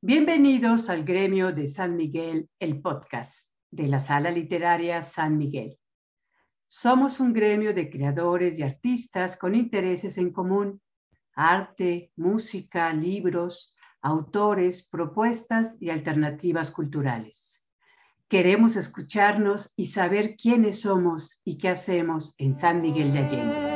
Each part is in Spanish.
Bienvenidos al gremio de San Miguel, el podcast de la Sala Literaria San Miguel. Somos un gremio de creadores y artistas con intereses en común, arte, música, libros, autores, propuestas y alternativas culturales. Queremos escucharnos y saber quiénes somos y qué hacemos en San Miguel de Allende.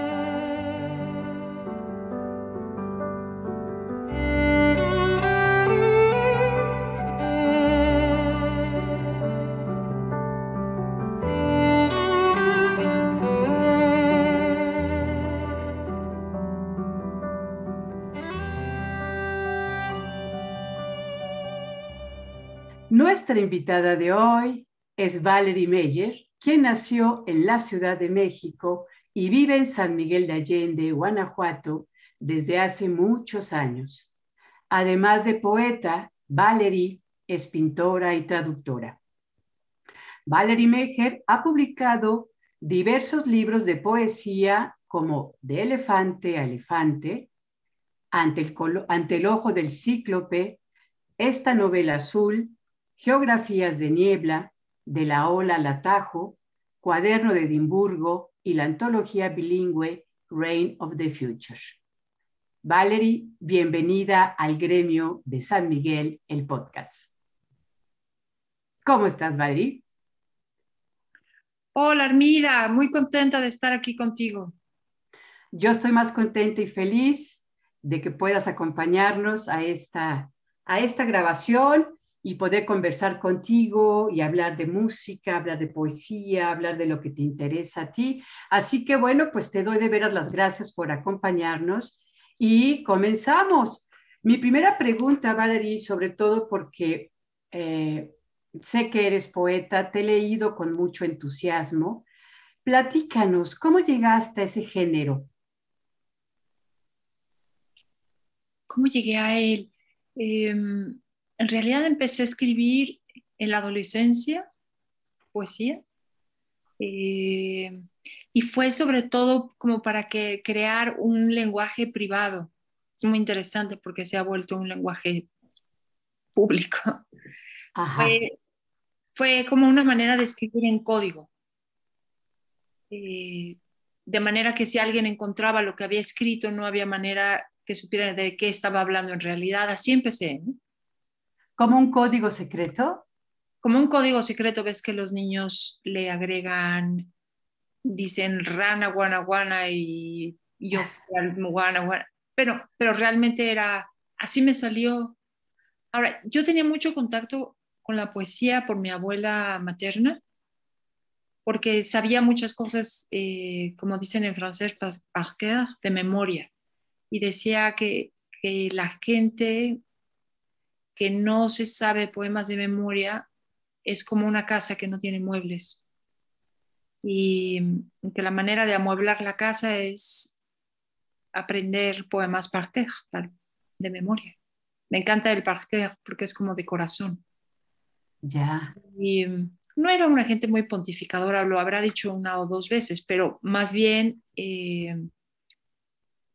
Nuestra invitada de hoy es Valerie Meyer, quien nació en la Ciudad de México y vive en San Miguel de Allende, Guanajuato, desde hace muchos años. Además de poeta, Valerie es pintora y traductora. Valerie Meyer ha publicado diversos libros de poesía como De elefante a elefante, ante el, ante el ojo del cíclope, esta novela azul, Geografías de Niebla, De la Ola al Atajo, Cuaderno de Edimburgo y la antología bilingüe Reign of the Future. Valerie, bienvenida al gremio de San Miguel, el podcast. ¿Cómo estás, Valerie? Hola, Armida, muy contenta de estar aquí contigo. Yo estoy más contenta y feliz de que puedas acompañarnos a esta, a esta grabación y poder conversar contigo y hablar de música, hablar de poesía, hablar de lo que te interesa a ti. Así que bueno, pues te doy de veras las gracias por acompañarnos y comenzamos. Mi primera pregunta, Valerie, sobre todo porque eh, sé que eres poeta, te he leído con mucho entusiasmo. Platícanos, ¿cómo llegaste a ese género? ¿Cómo llegué a él? Em, en realidad empecé a escribir en la adolescencia poesía eh, y fue sobre todo como para que, crear un lenguaje privado. Es muy interesante porque se ha vuelto un lenguaje público. Fue, como una manera de escribir en código. Eh, de manera que si alguien encontraba lo que había escrito, no había manera que supiera de qué estaba hablando en realidad. Así empecé. ¿no? ¿Como un código secreto? Como un código secreto, ves que los niños le agregan, dicen rana, guana, guana y yo guana, guana. Pero, pero realmente era, así me salió. Ahora, yo tenía mucho contacto con la poesía por mi abuela materna, porque sabía muchas cosas, eh, como dicen en francés, par de memoria. Y decía que, que la gente que no se sabe poemas de memoria es como una casa que no tiene muebles. Y que la manera de amueblar la casa es aprender poemas par de memoria. Me encanta el par porque es como de corazón. Ya. Y no era una gente muy pontificadora, lo habrá dicho una o dos veces, pero más bien eh,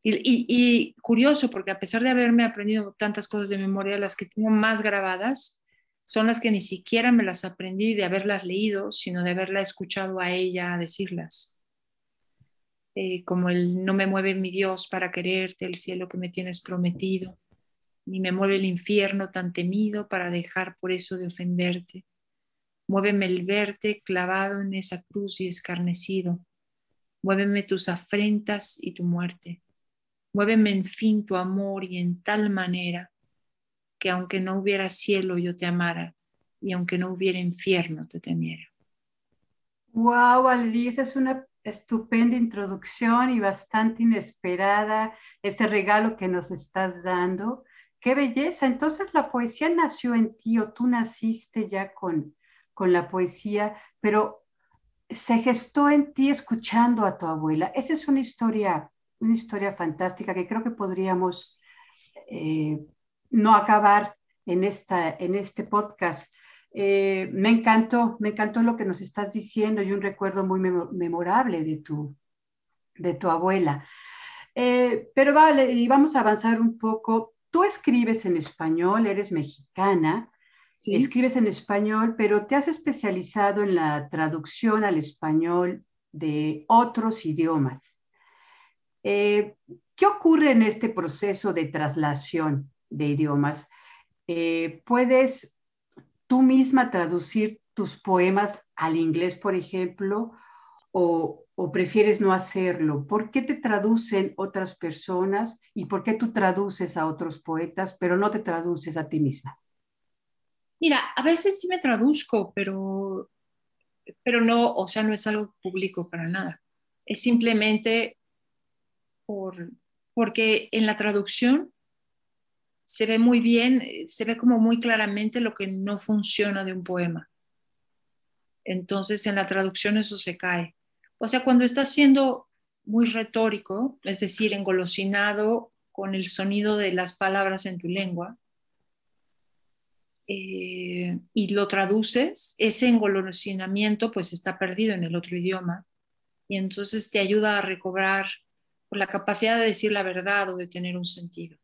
y, curioso, porque a pesar de haberme aprendido tantas cosas de memoria, las que tengo más grabadas son las que ni siquiera me las aprendí de haberlas leído, sino de haberla escuchado a ella decirlas. Eh, como el no me mueve mi Dios para quererte, el cielo que me tienes prometido, ni me mueve el infierno tan temido para dejar por eso de ofenderte. Muéveme el verte clavado en esa cruz y escarnecido. Muéveme tus afrentas y tu muerte. Muéveme en fin tu amor y en tal manera que aunque no hubiera cielo yo te amara y aunque no hubiera infierno te temiera. Wow, Alice, es una estupenda introducción y bastante inesperada ese regalo que nos estás dando. Qué belleza. Entonces la poesía nació en ti o tú naciste ya con, con la poesía, pero se gestó en ti escuchando a tu abuela. Esa es una historia una historia fantástica que creo que podríamos eh, no acabar en, esta, en este podcast. Eh, me encantó, me encantó lo que nos estás diciendo y un recuerdo muy memorable de tu, de tu abuela. Eh, pero vale, y vamos a avanzar un poco. tú escribes en español, eres mexicana, escribes en español, pero te has especializado en la traducción al español de otros idiomas. Eh, ¿Qué ocurre en este proceso de traslación de idiomas? Eh, ¿Puedes tú misma traducir tus poemas al inglés, por ejemplo, o, o, prefieres no hacerlo? ¿Por qué te traducen otras personas y por qué tú traduces a otros poetas, pero no te traduces a ti misma? Mira, a veces sí me traduzco, pero, pero no, o sea, no es algo público para nada. Es simplemente por, porque en la traducción se ve muy bien, se ve como muy claramente lo que no funciona de un poema. Entonces en la traducción eso se cae. O sea, cuando está siendo muy retórico, es decir, engolosinado con el sonido de las palabras en tu lengua, eh, y lo traduces, ese engolosinamiento pues está perdido en el otro idioma y entonces te ayuda a recobrar la capacidad de decir la verdad o de tener un sentido.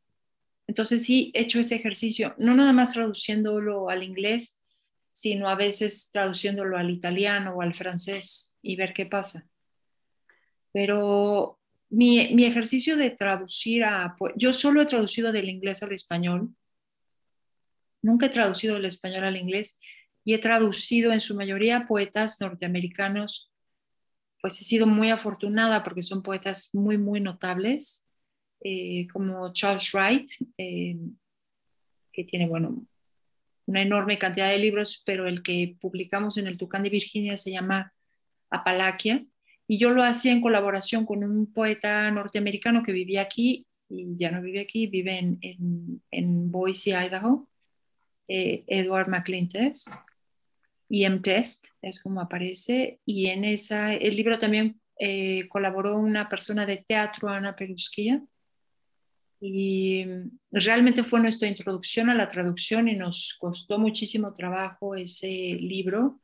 Entonces sí, he hecho ese ejercicio, no nada más traduciéndolo al inglés, sino a veces traduciéndolo al italiano o al francés y ver qué pasa. Pero mi, mi ejercicio de traducir a... Yo solo he traducido del inglés al español. Nunca he traducido del español al inglés y he traducido en su mayoría poetas norteamericanos. Pues he sido muy afortunada porque son poetas muy, muy notables eh, como Charles Wright, eh, que tiene, bueno, una enorme cantidad de libros, pero el que publicamos en el Tucán de Virginia se llama Apalaquia, y yo lo hacía en colaboración con un poeta norteamericano que vivía aquí, y ya no vive aquí, vive en, en, Boise, Idaho, eh, Edward McLean Test, y M. Test, es como aparece, y en esa, el libro también colaboró una persona de teatro, Ana Perusquilla, y realmente fue nuestra introducción a la traducción y nos costó muchísimo trabajo ese libro.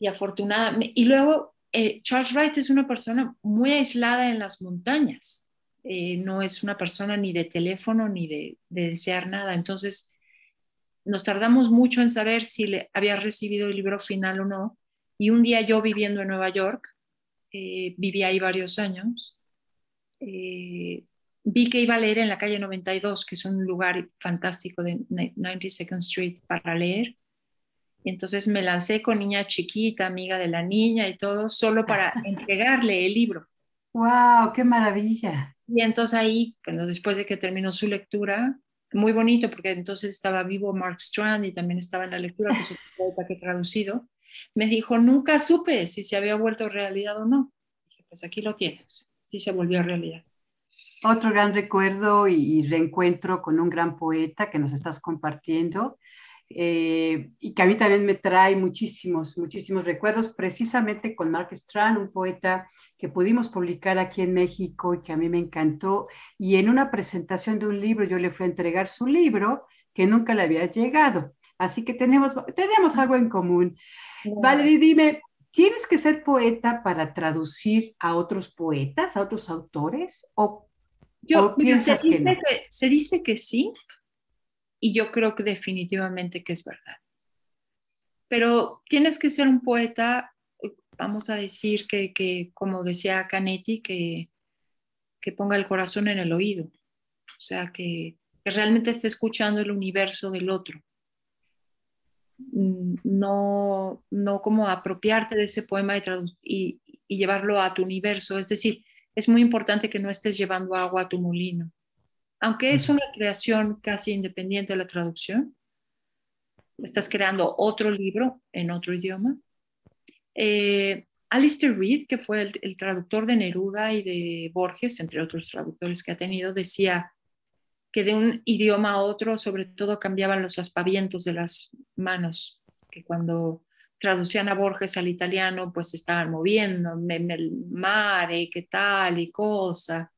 Y afortunadamente, y luego eh, Charles Wright es una persona muy aislada en las montañas. Eh, no es una persona ni de teléfono ni de, desear nada. Entonces, nos tardamos mucho en saber si le había recibido el libro final o no. Y un día yo viviendo en Nueva York, eh, viví ahí varios años, eh, vi que iba a leer en la calle 92, que es un lugar fantástico de 92nd Street para leer. Y entonces me lancé con niña chiquita, amiga de la niña y todo, solo para entregarle el libro. ¡Wow! ¡Qué maravilla! Y entonces ahí, bueno, después de que terminó su lectura, muy bonito, porque entonces estaba vivo Mark Strand y también estaba en la lectura, que es un poeta que he traducido, me dijo, nunca supe si se había vuelto realidad o no. dije, pues aquí lo tienes, sí se volvió realidad. Otro gran recuerdo y, reencuentro con un gran poeta que nos estás compartiendo eh, y que a mí también me trae muchísimos, muchísimos recuerdos, precisamente con Mark Strand, un poeta que pudimos publicar aquí en México y que a mí me encantó. Y en una presentación de un libro, yo le fui a entregar su libro que nunca le había llegado. Así que tenemos, tenemos algo en común. Valerie, dime, ¿tienes que ser poeta para traducir a otros poetas, a otros autores? ¿O yo, se, dice que, se dice que sí, y yo creo que definitivamente que es verdad. Pero tienes que ser un poeta, vamos a decir que, que como decía Canetti, que, que ponga el corazón en el oído, o sea, que, que realmente esté escuchando el universo del otro. Mm, no, no como apropiarte de ese poema y, y llevarlo a tu universo, es decir, es muy importante que no estés llevando agua a tu molino. Aunque es una creación casi independiente de la traducción, estás creando otro libro en otro idioma. Eh, Alistair Reed, que fue el, traductor de Neruda y de Borges, entre otros traductores que ha tenido, decía que de un idioma a otro, sobre todo, cambiaban los aspavientos de las manos, que cuando traducían a Borges al italiano, pues estaban moviendo, en el mare, qué tal y cosa.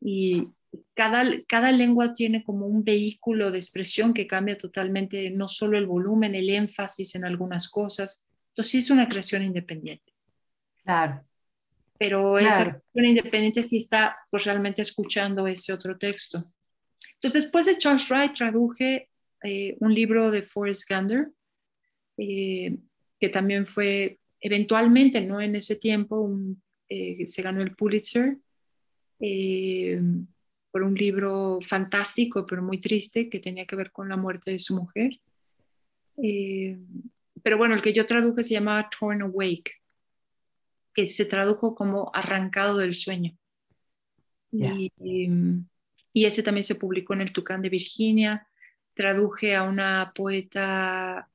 Y cada, cada lengua tiene como un vehículo de expresión que cambia totalmente, no solo el volumen, el énfasis en algunas cosas. Entonces sí es una creación independiente. Claro. Pero esa creación independiente sí está pues realmente escuchando ese otro texto. Entonces, después de Charles Wright, traduje eh, un libro de Forrest Gander, eh, que también fue eventualmente, no en ese tiempo, eh, se ganó el Pulitzer por un libro fantástico, pero muy triste, que tenía que ver con la muerte de su mujer. pero bueno, el que yo traduje se llamaba Torn Awake, que se tradujo como arrancado del sueño. Y, y, ese también se publicó en el Tucán de Virginia. Traduje a una poeta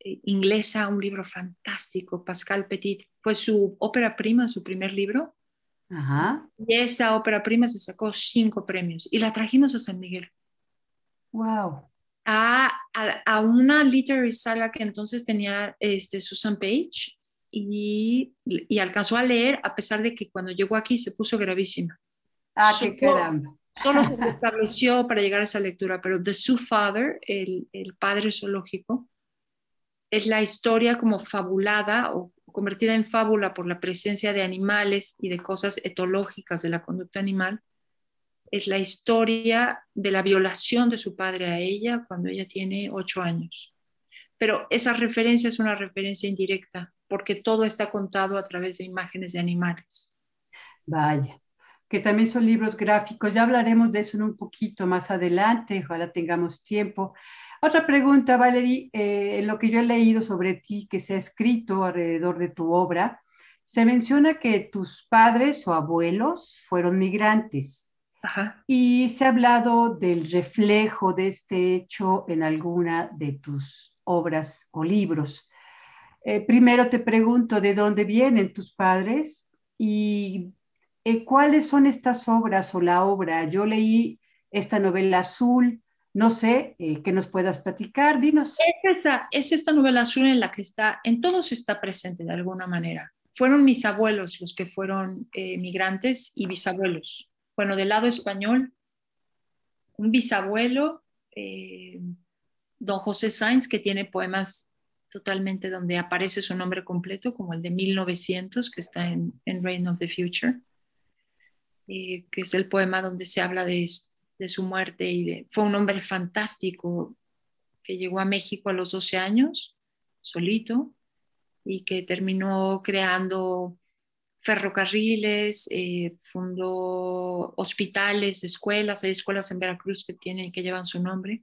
eh, inglesa un libro fantástico, Pascal Petit. Fue su ópera prima, su primer libro. Y esa ópera prima se sacó cinco premios y la trajimos a San Miguel. Wow. A, a, una literary sala que entonces tenía este, Susan Page y, y, alcanzó a leer a pesar de que cuando llegó aquí se puso gravísima. Ah, qué caramba. Solo se estableció para llegar a esa lectura, pero The Zoo Father, el, el padre zoológico, es la historia como fabulada o convertida en fábula por la presencia de animales y de cosas etológicas de la conducta animal, es la historia de la violación de su padre a ella cuando ella tiene ocho años. Pero esa referencia es una referencia indirecta, porque todo está contado a través de imágenes de animales. Vaya, que también son libros gráficos. Ya hablaremos de eso en un poquito más adelante, ojalá tengamos tiempo. Otra pregunta, Valerie, eh, en lo que yo he leído sobre ti, que se ha escrito alrededor de tu obra, se menciona que tus padres o abuelos fueron migrantes. Y se ha hablado del reflejo de este hecho en alguna de tus obras o libros. Eh, primero te pregunto de dónde vienen tus padres y eh, cuáles son estas obras o la obra. Yo leí esta novela azul, no sé eh, qué nos puedas platicar, dinos. Es, esa, es esta novela azul en la que está, en todos está presente de alguna manera. Fueron mis abuelos los que fueron eh, migrantes y bisabuelos. Bueno, del lado español, un bisabuelo, eh, don José Sainz, que tiene poemas totalmente donde aparece su nombre completo, como el de 1900, que está en, en Reign of the Future, que es el poema donde se habla de, de su muerte y de, fue un hombre fantástico que llegó a México a los 12 años, solito, y que terminó creando ferrocarriles, eh, fundó hospitales, escuelas, hay escuelas en Veracruz que tienen que llevan su nombre.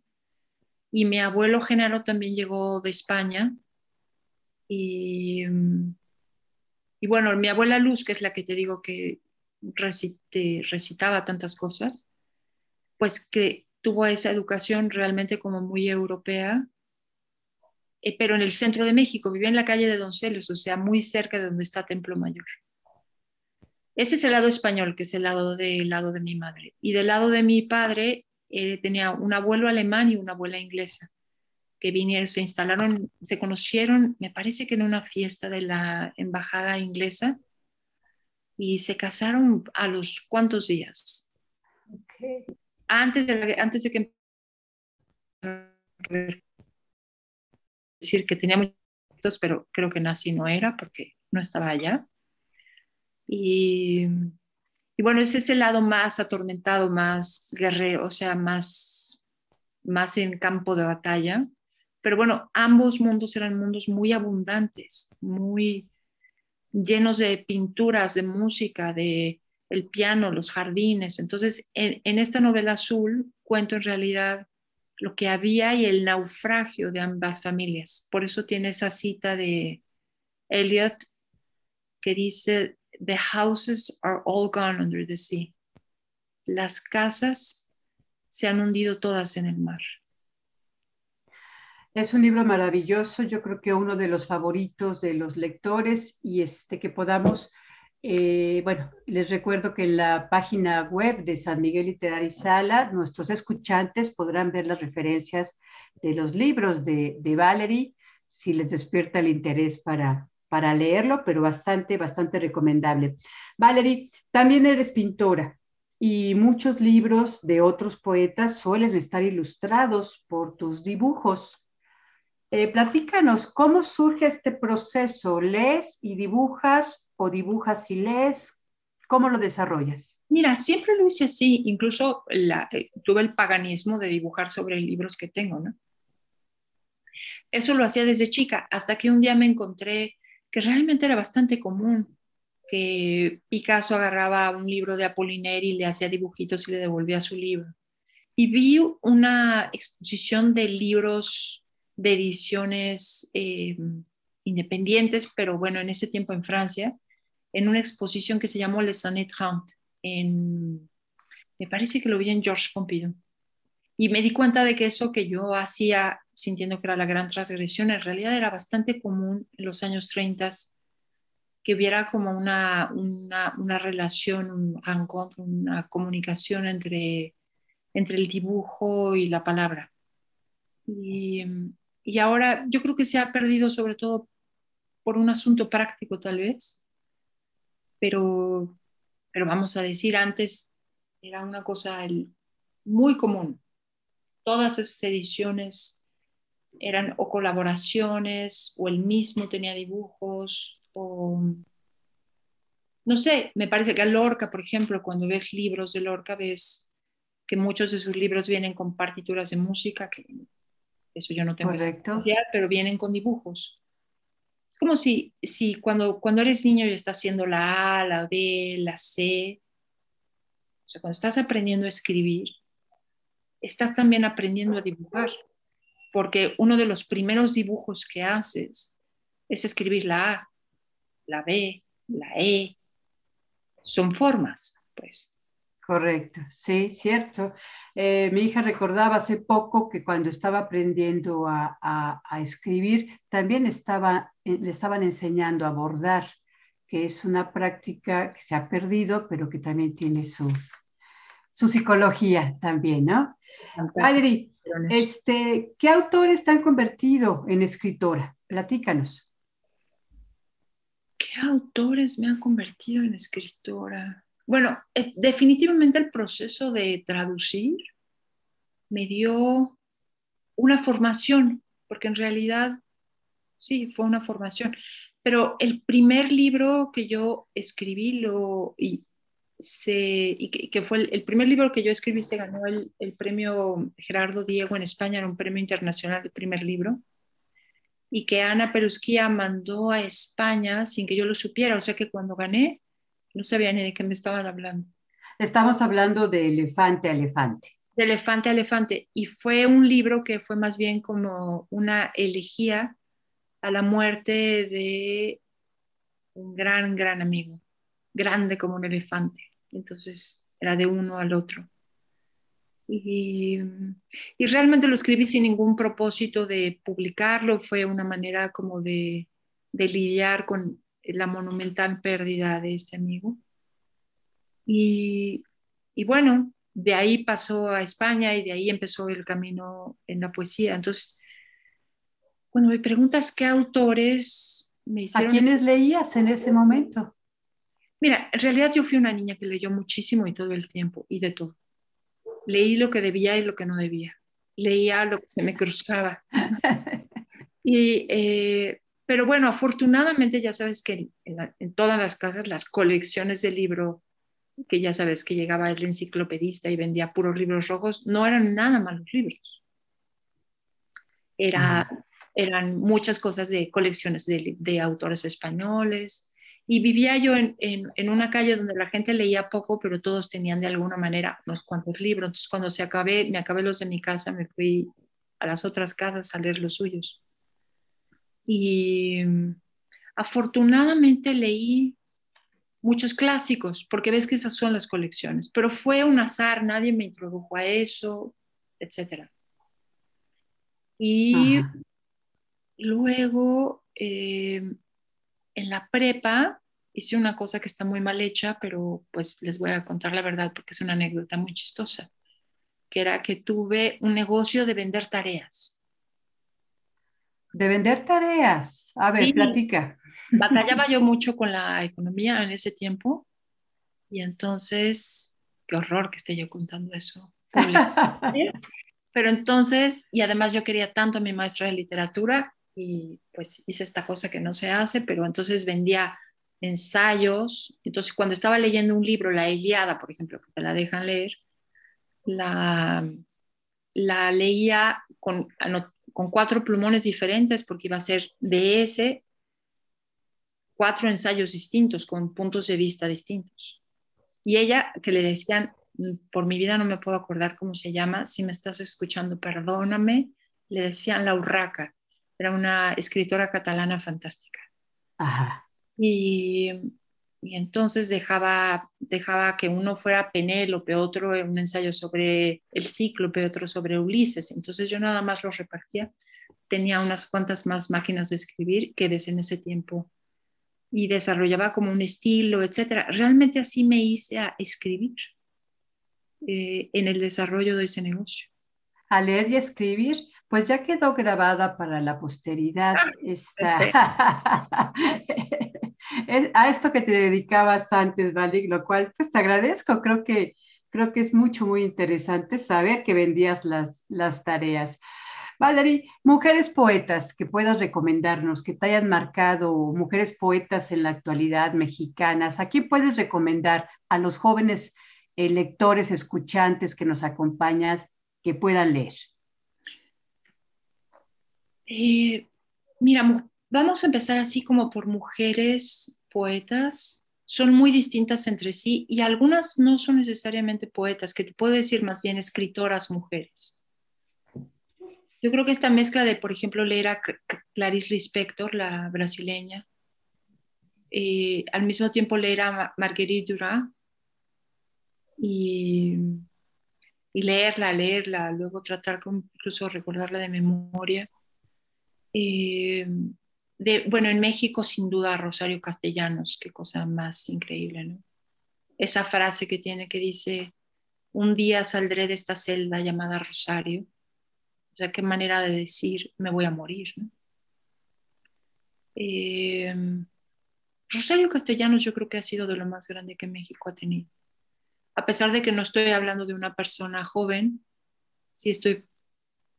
Y mi abuelo Genaro también llegó de España. Y, y bueno, mi abuela Luz, que es la que te digo que recitaba tantas cosas, pues que tuvo esa educación realmente como muy europea, eh, pero en el centro de México, vivía en la calle de Donceles, o sea, muy cerca de donde está Templo Mayor. Ese es el lado español, que es el lado, del lado de mi madre. Y del lado de mi padre, eh, tenía un abuelo alemán y una abuela inglesa, que vinieron, se instalaron, se conocieron, me parece que en una fiesta de la embajada inglesa, y se casaron a los cuantos días. Okay antes de, antes de que decir que tenía muchos, pero creo que nací no era porque no estaba allá. Y, y, bueno, es el lado más atormentado, más guerrero, o sea, más, más en campo de batalla. Pero bueno, ambos mundos eran mundos muy abundantes, muy llenos de pinturas, de música, de, el piano, los jardines. Entonces, en, esta novela azul cuento en realidad lo que había y el naufragio de ambas familias. Por eso tiene esa cita de Eliot que dice, The houses are all gone under the sea. Las casas se han hundido todas en el mar. Es un libro maravilloso, yo creo que uno de los favoritos de los lectores y este que podamos eh, bueno, les recuerdo que en la página web de San Miguel Literaria Sala, nuestros escuchantes podrán ver las referencias de los libros de, de Valerie, si les despierta el interés para, para leerlo, pero bastante, bastante recomendable. Valerie, también eres pintora y muchos libros de otros poetas suelen estar ilustrados por tus dibujos. Eh, platícanos, ¿cómo surge este proceso? ¿Lees y dibujas o dibujas y lees? ¿Cómo lo desarrollas? Mira, siempre lo hice así, incluso la, eh, tuve el paganismo de dibujar sobre libros que tengo, ¿no? Eso lo hacía desde chica, hasta que un día me encontré que realmente era bastante común que Picasso agarraba un libro de Apolineri y le hacía dibujitos y le devolvía su libro. Y vi una exposición de libros de ediciones eh, independientes, pero bueno, en ese tiempo en Francia, en una exposición que se llamó Les années 30, en, me parece que lo vi en Georges Pompidou. Y me di cuenta de que eso que yo hacía sintiendo que era la gran transgresión, en realidad era bastante común en los años 30 que hubiera como una, una, una relación, un una comunicación entre, entre el dibujo y la palabra. Y, y ahora yo creo que se ha perdido sobre todo por un asunto práctico tal vez, pero, pero vamos a decir, antes era una cosa muy común. Todas esas ediciones eran o colaboraciones o el mismo tenía dibujos o no sé, me parece que a Lorca, por ejemplo, cuando ves libros de Lorca, ves que muchos de sus libros vienen con partituras de música, que eso yo no tengo capacidad, pero vienen con dibujos. Es como si, si cuando, cuando eres niño y estás haciendo la A, la B, la C, o sea, cuando estás aprendiendo a escribir, estás también aprendiendo a dibujar porque uno de los primeros dibujos que haces es escribir la A, la B, la E. Son formas, pues. Correcto, sí, cierto. Eh, mi hija recordaba hace poco que cuando estaba aprendiendo a, escribir, también estaba, eh, le estaban enseñando a bordar, que es una práctica que se ha perdido, pero que también tiene su, su psicología también, ¿no? Valerie, este, ¿qué autores te han convertido en escritora? Platícanos. ¿Qué autores me han convertido en escritora? Bueno, eh, definitivamente el proceso de traducir me dio una formación, porque en realidad sí, fue una formación. Pero el primer libro que yo escribí lo, y, y que, fue el, primer libro que yo escribí, se ganó el, premio Gerardo Diego en España, era un premio internacional, el primer libro, y que Ana Perusquía mandó a España sin que yo lo supiera, o sea que cuando gané no sabía ni de qué me estaban hablando. Estamos hablando de elefante a elefante. De elefante a elefante, y fue un libro que fue más bien como una elegía a la muerte de un gran, gran amigo grande como un elefante. Entonces era de uno al otro. Y, realmente lo escribí sin ningún propósito de publicarlo, fue una manera como de, lidiar con la monumental pérdida de este amigo. Y, y, bueno, de ahí pasó a España y de ahí empezó el camino en la poesía. Entonces, cuando me preguntas qué autores me hicieron... ¿A quiénes leías en ese momento? Mira, en realidad yo fui una niña que leyó muchísimo y todo el tiempo, y de todo. Leí lo que debía y lo que no debía. Leía lo que se me cruzaba. y, eh, pero bueno, afortunadamente ya sabes que en, todas las casas las colecciones de libro, que ya sabes que llegaba el enciclopedista y vendía puros libros rojos, no eran nada malos libros. Era, eran muchas cosas de colecciones de, de autores españoles, y vivía yo en, en, una calle donde la gente leía poco, pero todos tenían de alguna manera unos cuantos libros. Entonces, cuando se acabé, me acabé los de mi casa, me fui a las otras casas a leer los suyos. Y mm, afortunadamente leí muchos clásicos, porque ves que esas son las colecciones, pero fue un azar, nadie me introdujo a eso, etc. Y luego... Eh, en la prepa hice una cosa que está muy mal hecha, pero pues les voy a contar la verdad porque es una anécdota muy chistosa, que era que tuve un negocio de vender tareas. De vender tareas. A ver, platica. Batallaba yo mucho con la economía en ese tiempo y entonces, qué horror que esté yo contando eso. Pero entonces, y además yo quería tanto a mi maestra de literatura y pues hice esta cosa que no se hace, pero entonces vendía ensayos. Entonces, cuando estaba leyendo un libro, La Eliada, por ejemplo, que te la dejan leer, la, la leía con, con cuatro plumones diferentes porque iba a ser de ese cuatro ensayos distintos con puntos de vista distintos. Y ella, que le decían, por mi vida no me puedo acordar cómo se llama, si me estás escuchando, perdóname, le decían La Urraca, era una escritora catalana fantástica. Y, y, entonces dejaba, dejaba que uno fuera Penélope, otro un ensayo sobre el cíclope, otro sobre Ulises. Entonces yo nada más los repartía. Tenía unas cuantas más máquinas de escribir que desde en ese tiempo y desarrollaba como un estilo, etcétera. Realmente así me hice a escribir eh, en el desarrollo de ese negocio. A leer y escribir, pues ya quedó grabada para la posteridad ah, esta... a esto que te dedicabas antes, Valik, lo cual pues te agradezco, creo que, creo que es mucho, muy interesante saber que vendías las, las tareas. Valerie, mujeres poetas que puedas recomendarnos, que te hayan marcado, mujeres poetas en la actualidad mexicanas, ¿a quién puedes recomendar a los jóvenes lectores, escuchantes que nos acompañas que puedan leer? Eh, mira, vamos a empezar así como por mujeres poetas. Son muy distintas entre sí y algunas no son necesariamente poetas, que te puedo decir más bien escritoras mujeres. Yo creo que esta mezcla de, por ejemplo, leer a Clarice Lispector, la brasileña, eh, al mismo tiempo leer a Marguerite Duras y, leerla, leerla, luego tratar con incluso recordarla de memoria. Eh, de, bueno, en México sin duda Rosario Castellanos, qué cosa más increíble, ¿no? Esa frase que tiene que dice, un día saldré de esta celda llamada Rosario o sea, qué manera de decir me voy a morir. Eh, Rosario Castellanos yo creo que ha sido de lo más grande que México ha tenido. A pesar de que no estoy hablando de una persona joven, sí estoy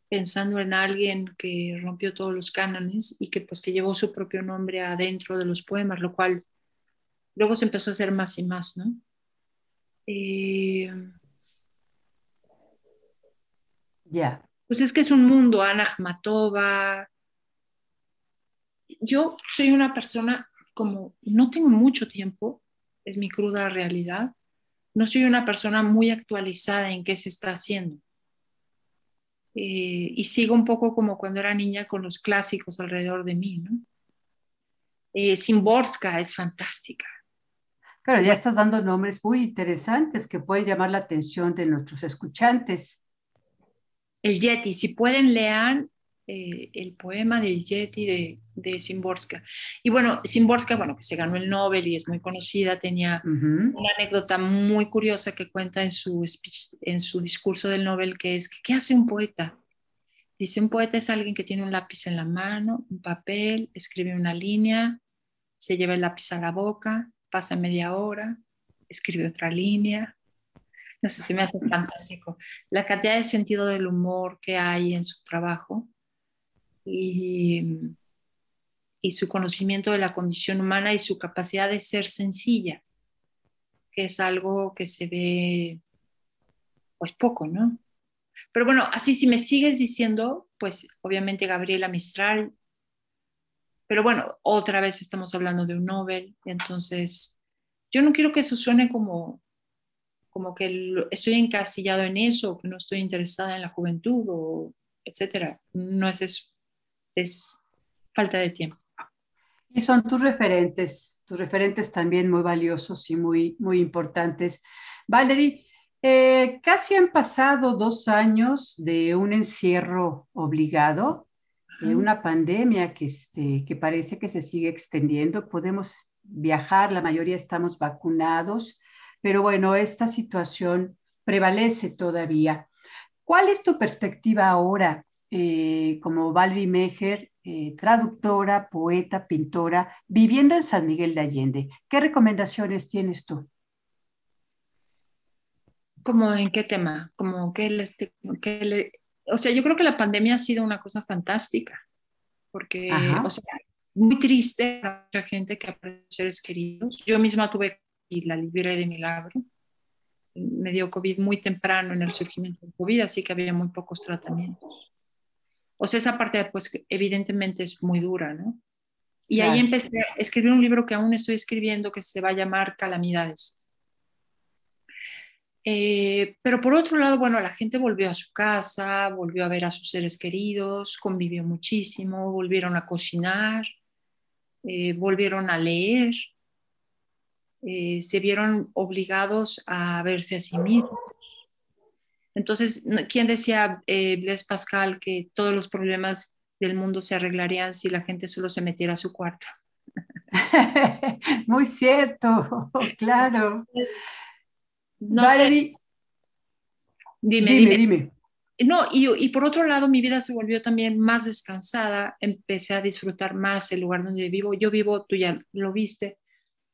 pensando en alguien que rompió todos los cánones y que pues que llevó su propio nombre adentro de los poemas, lo cual luego se empezó a hacer más y más, ¿no? Eh, ya pues es que es un mundo, Ana Akhmatova. Yo soy una persona como no tengo mucho tiempo, es mi cruda realidad, no soy una persona muy actualizada en qué se está haciendo. Eh, y sigo un poco como cuando era niña con los clásicos alrededor de mí, ¿no? Eh, Simborska es fantástica. Claro, ya estás dando nombres muy interesantes que pueden llamar la atención de nuestros escuchantes el Yeti. Si pueden, lean eh, el poema del Yeti de, de Simborska. Y bueno, Simborska, bueno, que se ganó el Nobel y es muy conocida, tenía una anécdota muy curiosa que cuenta en su, en su discurso del Nobel, que es, ¿qué hace un poeta? Dice, un poeta es alguien que tiene un lápiz en la mano, un papel, escribe una línea, se lleva el lápiz a la boca, pasa media hora, escribe otra línea, no sé, se me hace fantástico. La cantidad de sentido del humor que hay en su trabajo y, y su conocimiento de la condición humana y su capacidad de ser sencilla, que es algo que se ve pues poco, ¿no? Pero bueno, así si me sigues diciendo, pues obviamente Gabriela Mistral, pero bueno, otra vez estamos hablando de un Nobel, entonces yo no quiero que eso suene como como que estoy encasillado en eso, que no estoy interesada en la juventud, o etcétera. No es eso, es falta de tiempo. Y son tus referentes, tus referentes también muy valiosos y muy, muy importantes. Valerie, eh, casi han pasado dos años de un encierro obligado, de una pandemia que, este, que parece que se sigue extendiendo. Podemos viajar, la mayoría estamos vacunados, pero bueno, esta situación prevalece todavía. ¿Cuál es tu perspectiva ahora eh, como Valerie Mejer, eh, traductora, poeta, pintora, viviendo en San Miguel de Allende? ¿Qué recomendaciones tienes tú? ¿Cómo en qué tema? Como que le, o sea, yo creo que la pandemia ha sido una cosa fantástica, porque, o sea, muy triste para mucha gente que ha perdido seres queridos. Yo misma tuve y la libré de milagro. Me dio COVID muy temprano en el surgimiento del COVID, así que había muy pocos tratamientos. O sea, esa parte, pues, evidentemente es muy dura, ¿no? Y ahí empecé a escribir un libro que aún estoy escribiendo que se va a llamar Calamidades. Eh, pero por otro lado, bueno, la gente volvió a su casa, volvió a ver a sus seres queridos, convivió muchísimo, volvieron a cocinar, eh, volvieron a leer, eh, se vieron obligados a verse a sí mismos. Entonces, ¿quién decía, Blaise Pascal, que todos los problemas del mundo se arreglarían si la gente solo se metiera a su cuarto? Muy cierto, claro. No Valerie, Dime, dime, dime. No, y, y, por otro lado, mi vida se volvió también más descansada, empecé a disfrutar más el lugar donde vivo. Yo vivo, tú ya lo viste,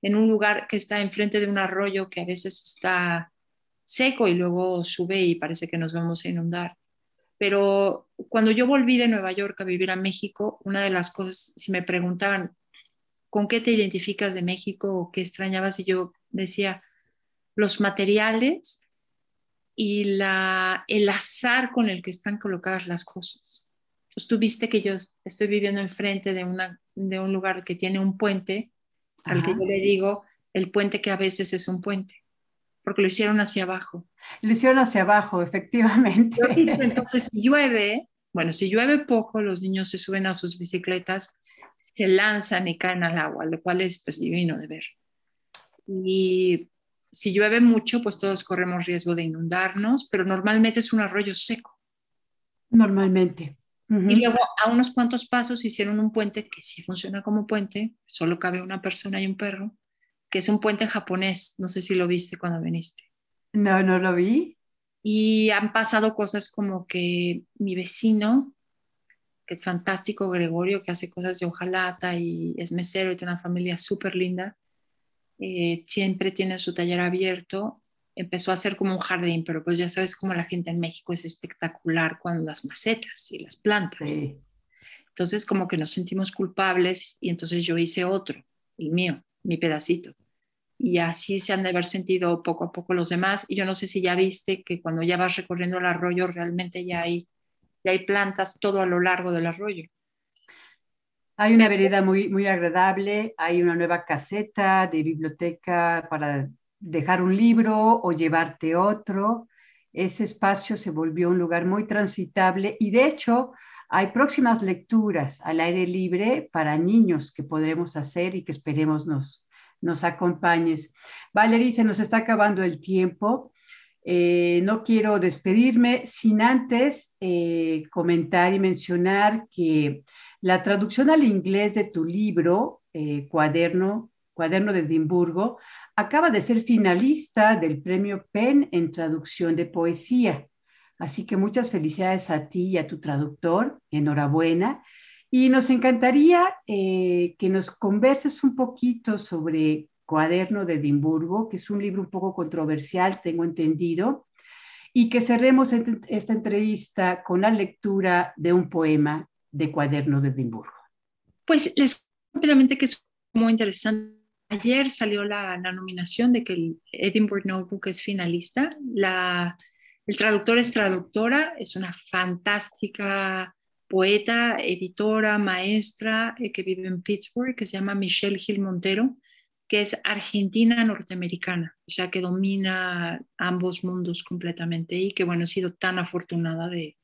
en un lugar que está enfrente de un arroyo que a veces está seco y luego sube y parece que nos vamos a inundar. Pero cuando yo volví de Nueva York a vivir a México, una de las cosas, si me preguntaban, ¿con qué te identificas de México o qué extrañabas? Y yo decía, los materiales y la, el azar con el que están colocadas las cosas. Pues tú viste que yo estoy viviendo enfrente de, una, de un lugar que tiene un puente, al que yo le digo el puente que a veces es un puente, porque lo hicieron hacia abajo. Lo hicieron hacia abajo, efectivamente. Entonces, si llueve, bueno, si llueve poco, los niños se suben a sus bicicletas, se lanzan y caen al agua, lo cual es pues, divino de ver. Y si llueve mucho, pues todos corremos riesgo de inundarnos, pero normalmente es un arroyo seco. Normalmente. Y luego a unos cuantos pasos hicieron un puente que sí funciona como puente, solo cabe una persona y un perro, que es un puente japonés. No sé si lo viste cuando viniste. No, no lo vi. Y han pasado cosas como que mi vecino, que es fantástico, Gregorio, que hace cosas de hojalata y es mesero y tiene una familia súper linda, eh, siempre tiene su taller abierto, empezó a hacer como un jardín, pero pues ya sabes cómo la gente en México es espectacular con las macetas y las plantas. Entonces como que nos sentimos culpables y entonces yo hice otro, el mío, mi pedacito. Y así se han de haber sentido poco a poco los demás. Y yo no sé si ya viste que cuando ya vas recorriendo el arroyo realmente ya hay, ya hay plantas todo a lo largo del arroyo. Hay una vereda muy, muy agradable, hay una nueva caseta de biblioteca para dejar un libro o llevarte otro. Ese espacio se volvió un lugar muy transitable y de hecho hay próximas lecturas al aire libre para niños que podremos hacer y que esperemos nos, nos acompañes. Valerie, se nos está acabando el tiempo. Eh, no quiero despedirme sin antes eh, comentar y mencionar que la traducción al inglés de tu libro, eh, Cuaderno, Cuaderno de Edimburgo, acaba de ser finalista del premio PEN en traducción de poesía. Así que muchas felicidades a ti y a tu traductor. Enhorabuena. Y nos encantaría que nos converses un poquito sobre Cuaderno de Edimburgo, que es un libro un poco controversial, tengo entendido, y que cerremos esta entrevista con la lectura de un poema de Cuadernos de Edimburgo. Pues les rápidamente que es muy interesante. Ayer salió la, nominación de que el Edinburgh Notebook es finalista. La, el traductor es traductora, es una fantástica poeta, editora, maestra eh, que vive en Pittsburgh, que se llama Michelle Gil Montero que es argentina norteamericana, o sea, que domina ambos mundos completamente y que, bueno, he sido tan afortunada de,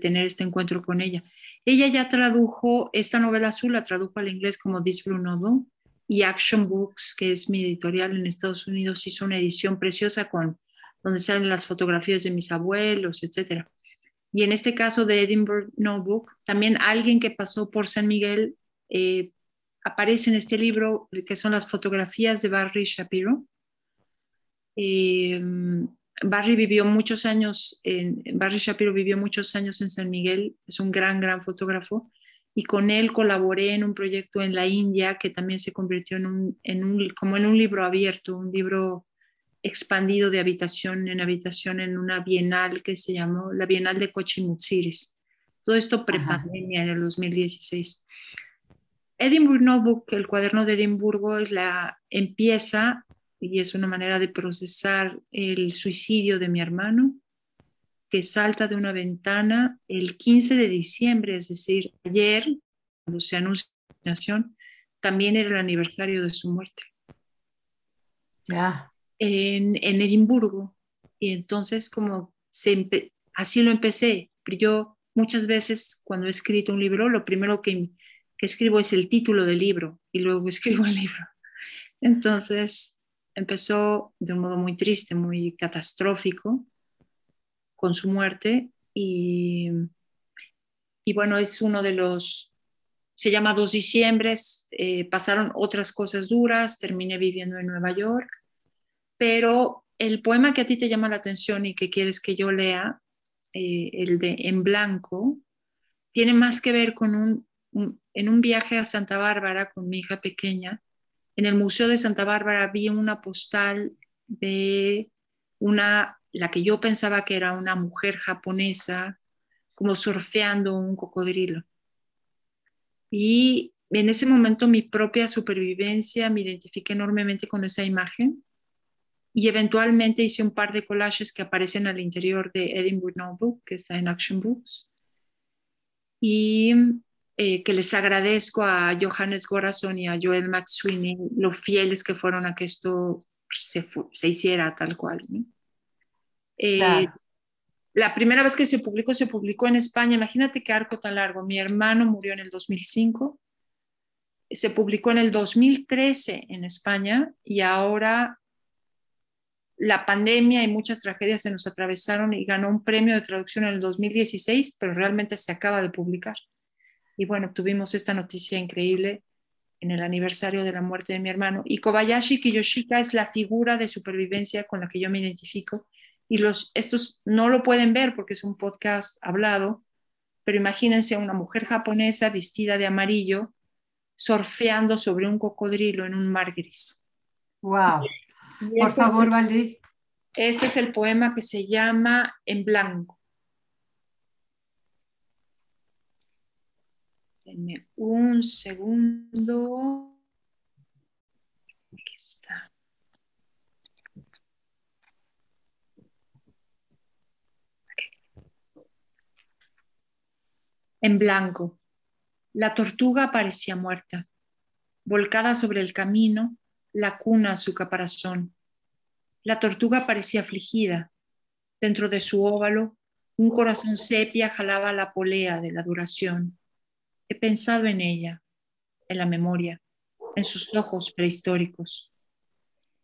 tener este encuentro con ella. Ella ya tradujo esta novela azul, la tradujo al inglés como This Blue Novel, y Action Books, que es mi editorial en Estados Unidos, hizo una edición preciosa con donde salen las fotografías de mis abuelos, etc. Y en este caso de Edinburgh Notebook, también alguien que pasó por San Miguel eh, aparece en este libro, que son las fotografías de Barry Shapiro. Eh, Barry vivió muchos años, en, Barry Shapiro vivió muchos años en San Miguel, es un gran, gran fotógrafo, y con él colaboré en un proyecto en la India que también se convirtió en un, como en un libro abierto, un libro expandido de habitación en habitación en una bienal que se llamó la Bienal de Cochimutsiris. Todo esto prepandemia en el 2016. Edinburgh Notebook, el cuaderno de Edimburgo, la empieza y es una manera de procesar el suicidio de mi hermano, que salta de una ventana el 15 de diciembre, es decir, ayer, cuando se anunció la nación, también era el aniversario de su muerte. Ya. En, Edimburgo. Y entonces, como se así lo empecé. Yo muchas veces cuando he escrito un libro, lo primero que, que escribo es el título del libro y luego escribo el libro. Entonces, empezó de un modo muy triste, muy catastrófico, con su muerte y, y bueno, es uno de los, se llama Dos Diciembres, eh, pasaron otras cosas duras, terminé viviendo en Nueva York, pero el poema que a ti te llama la atención y que quieres que yo lea, eh, el de En Blanco, tiene más que ver con un, en un viaje a Santa Bárbara con mi hija pequeña, en el Museo de Santa Bárbara vi una postal de una, la que yo pensaba que era una mujer japonesa, como surfeando un cocodrilo. Y en ese momento mi propia supervivencia me identifiqué enormemente con esa imagen y eventualmente hice un par de collages que aparecen al interior de Edinburgh Notebook, que está en Action Books. Y eh, que les agradezco a Johannes Gorason y a Joel McSweeney lo fieles que fueron a que esto se, se hiciera tal cual. Eh, la primera vez que se publicó, se publicó en España. Imagínate qué arco tan largo. Mi hermano murió en el 2005. Se publicó en el 2013 en España y ahora la pandemia y muchas tragedias se nos atravesaron y ganó un premio de traducción en el 2016, pero realmente se acaba de publicar. Y bueno, tuvimos esta noticia increíble en el aniversario de la muerte de mi hermano. Y Kobayashi Kiyoshika es la figura de supervivencia con la que yo me identifico. Y los, estos no lo pueden ver porque es un podcast hablado, pero imagínense una mujer japonesa vestida de amarillo surfeando sobre un cocodrilo en un mar gris. ¡Wow! Por este favor, Valerie. Este es el poema que se llama En Blanco. Denme un segundo. Aquí está. En blanco. La tortuga parecía muerta. Volcada sobre el camino, la cuna su caparazón. La tortuga parecía afligida. Dentro de su óvalo, un corazón sepia jalaba la polea de la duración. He pensado en ella, en la memoria, en sus ojos prehistóricos.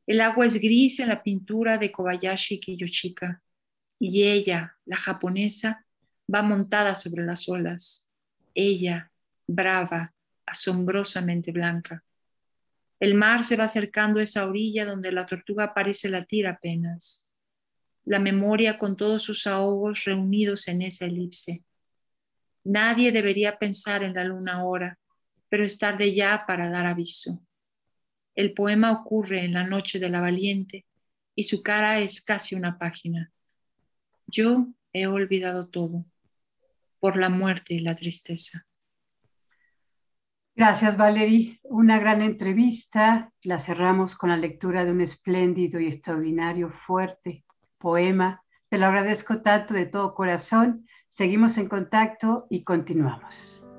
El agua es gris en la pintura de Kobayashi Kiyoshika y ella, la japonesa, va montada sobre las olas. Ella, brava, asombrosamente blanca. El mar se va acercando a esa orilla donde la tortuga parece latir apenas. La memoria con todos sus ahogos reunidos en esa elipse. Nadie debería pensar en la luna ahora, pero es tarde ya para dar aviso. El poema ocurre en la noche de la valiente y su cara es casi una página. Yo he olvidado todo por la muerte y la tristeza. Gracias, Valerie. Una gran entrevista. La cerramos con la lectura de un espléndido y extraordinario, fuerte poema. Te lo agradezco tanto de todo corazón Seguimos en contacto y continuamos.